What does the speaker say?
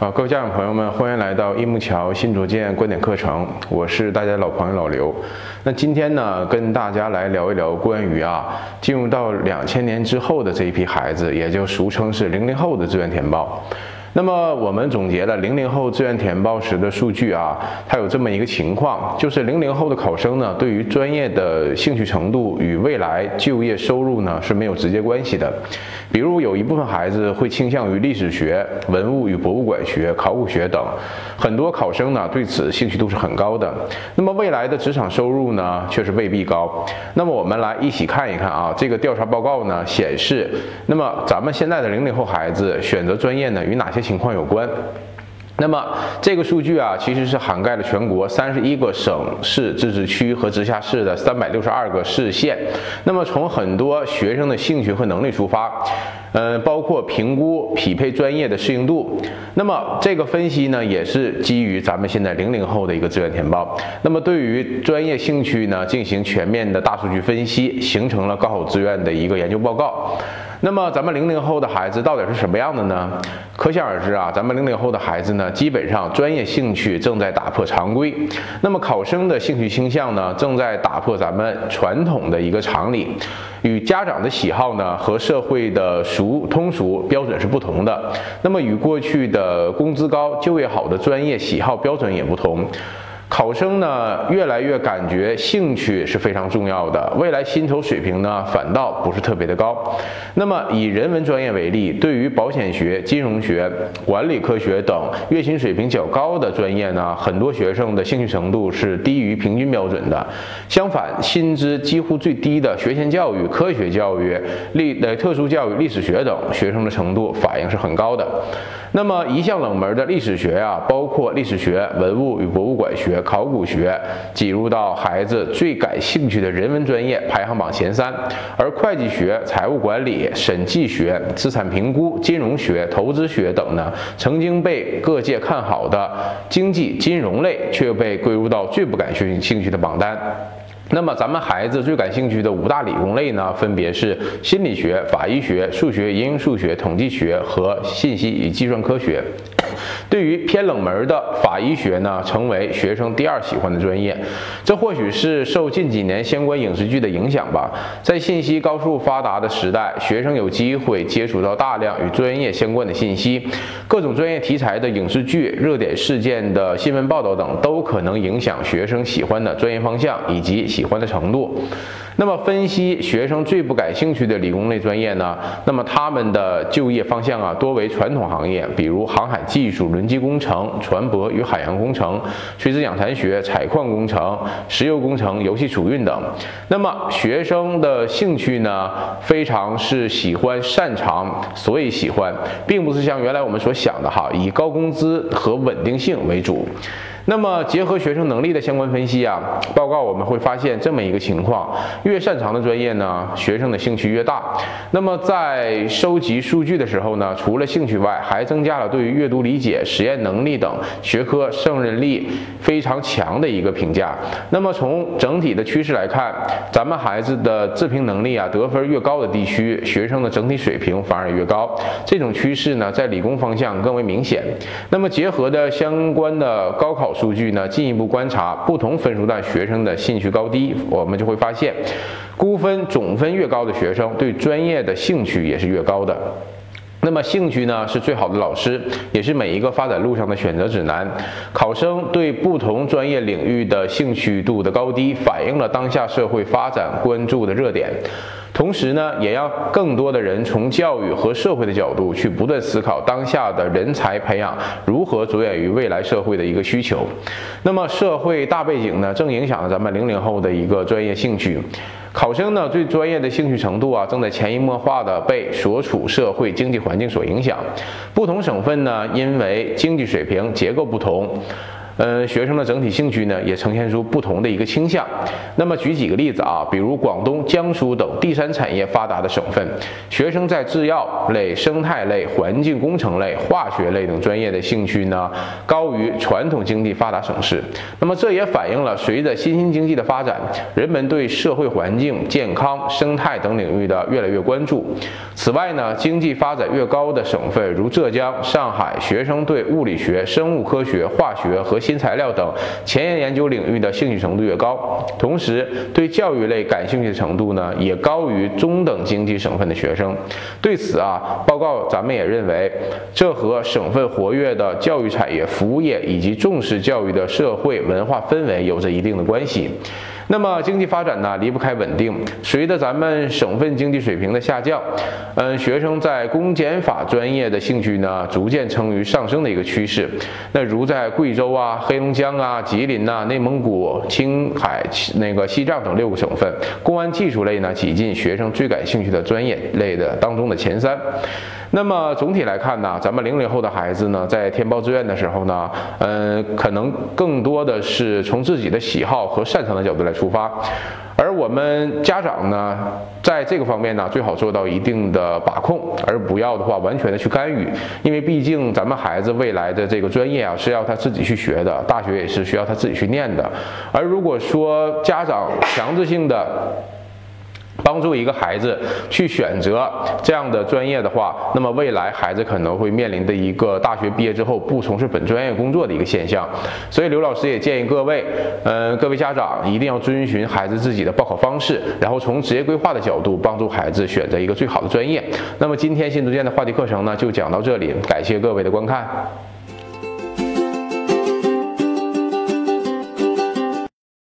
好，各位家长朋友们，欢迎来到一木桥新卓见观点课程，我是大家的老朋友老刘。那今天呢，跟大家来聊一聊关于啊，进入到两千年之后的这一批孩子，也就俗称是零零后的志愿填报。那么我们总结了零零后志愿填报时的数据啊，它有这么一个情况，就是零零后的考生呢，对于专业的兴趣程度与未来就业收入呢是没有直接关系的。比如有一部分孩子会倾向于历史学、文物与博物馆学、考古学等，很多考生呢对此兴趣度是很高的。那么未来的职场收入呢，却是未必高。那么我们来一起看一看啊，这个调查报告呢显示，那么咱们现在的零零后孩子选择专业呢与哪些情况有关。那么这个数据啊，其实是涵盖了全国三十一个省市自治区和直辖市的三百六十二个市县。那么从很多学生的兴趣和能力出发，呃，包括评估匹配专业的适应度。那么这个分析呢，也是基于咱们现在零零后的一个志愿填报。那么对于专业兴趣呢，进行全面的大数据分析，形成了高考志愿的一个研究报告。那么咱们零零后的孩子到底是什么样的呢？可想而知啊，咱们零零后的孩子呢，基本上专业兴趣正在打破常规。那么考生的兴趣倾向呢，正在打破咱们传统的一个常理，与家长的喜好呢和社会的俗通俗标准是不同的。那么与过去的工资高、就业好的专业喜好标准也不同。考生呢，越来越感觉兴趣是非常重要的，未来薪酬水平呢，反倒不是特别的高。那么以人文专业为例，对于保险学、金融学、管理科学等月薪水平较高的专业呢，很多学生的兴趣程度是低于平均标准的。相反，薪资几乎最低的学前教育、科学教育、历呃特殊教育、历史学等，学生的程度反应是很高的。那么一向冷门的历史学呀，包括历史学、文物与博物馆学、考古学，挤入到孩子最感兴趣的人文专业排行榜前三。而会计学、财务管理、审计学、资产评估、金融学、投资学等呢，曾经被各界看好的经济金融类，却被归入到最不感兴兴趣的榜单。那么咱们孩子最感兴趣的五大理工类呢，分别是心理学、法医学、数学、应用数学、统计学和信息与计算科学。对于偏冷门的法医学呢，成为学生第二喜欢的专业。这或许是受近几年相关影视剧的影响吧。在信息高速发达的时代，学生有机会接触到大量与专业相关的信息，各种专业题材的影视剧、热点事件的新闻报道等，都可能影响学生喜欢的专业方向以及喜欢的程度。那么，分析学生最不感兴趣的理工类专业呢？那么他们的就业方向啊，多为传统行业，比如航海技术、轮机工程、船舶与海洋工程、垂直养蚕学、采矿工程、石油工程、油气储运等。那么学生的兴趣呢，非常是喜欢、擅长，所以喜欢，并不是像原来我们所想的哈，以高工资和稳定性为主。那么结合学生能力的相关分析啊，报告我们会发现这么一个情况：越擅长的专业呢，学生的兴趣越大。那么在收集数据的时候呢，除了兴趣外，还增加了对于阅读理解、实验能力等学科胜任力非常强的一个评价。那么从整体的趋势来看，咱们孩子的自评能力啊得分越高的地区，学生的整体水平反而越高。这种趋势呢，在理工方向更为明显。那么结合的相关的高考。数据呢，进一步观察不同分数段学生的兴趣高低，我们就会发现，估分总分越高的学生，对专业的兴趣也是越高的。那么兴趣呢，是最好的老师，也是每一个发展路上的选择指南。考生对不同专业领域的兴趣度的高低，反映了当下社会发展关注的热点。同时呢，也让更多的人从教育和社会的角度去不断思考当下的人才培养如何着眼于未来社会的一个需求。那么社会大背景呢，正影响了咱们零零后的一个专业兴趣。考生呢，对专业的兴趣程度啊，正在潜移默化的被所处社会经济环境所影响。不同省份呢，因为经济水平结构不同。呃，学生的整体兴趣呢也呈现出不同的一个倾向。那么举几个例子啊，比如广东、江苏等第三产业发达的省份，学生在制药类、生态类、环境工程类、化学类等专业的兴趣呢高于传统经济发达省市。那么这也反映了随着新兴经济的发展，人们对社会环境、健康、生态等领域的越来越关注。此外呢，经济发展越高的省份，如浙江、上海，学生对物理学、生物科学、化学和新材料等前沿研究领域的兴趣程度越高，同时对教育类感兴趣程度呢，也高于中等经济省份的学生。对此啊，报告咱们也认为，这和省份活跃的教育产业、服务业以及重视教育的社会文化氛围有着一定的关系。那么经济发展呢，离不开稳定。随着咱们省份经济水平的下降，嗯，学生在公检法专业的兴趣呢，逐渐呈于上升的一个趋势。那如在贵州啊、黑龙江啊、吉林呐、内蒙古、青海、那个西藏等六个省份，公安技术类呢，挤进学生最感兴趣的专业类的当中的前三。那么总体来看呢，咱们零零后的孩子呢，在填报志愿的时候呢，嗯，可能更多的是从自己的喜好和擅长的角度来出发，而我们家长呢，在这个方面呢，最好做到一定的把控，而不要的话完全的去干预，因为毕竟咱们孩子未来的这个专业啊，是要他自己去学的，大学也是需要他自己去念的，而如果说家长强制性的。帮助一个孩子去选择这样的专业的话，那么未来孩子可能会面临的一个大学毕业之后不从事本专业工作的一个现象。所以刘老师也建议各位，呃，各位家长一定要遵循孩子自己的报考方式，然后从职业规划的角度帮助孩子选择一个最好的专业。那么今天新竹建的话题课程呢，就讲到这里，感谢各位的观看。